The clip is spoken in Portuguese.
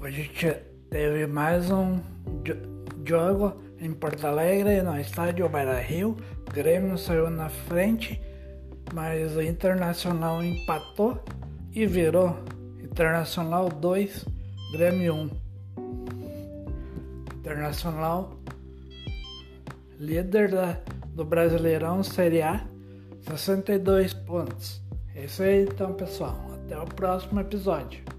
A gente teve mais um jogo em Porto Alegre, no estádio Beira Rio. O Grêmio saiu na frente, mas o Internacional empatou e virou Internacional 2, Grêmio 1. Internacional líder da, do Brasileirão Série A, 62 pontos. É isso aí então, pessoal. Até o próximo episódio.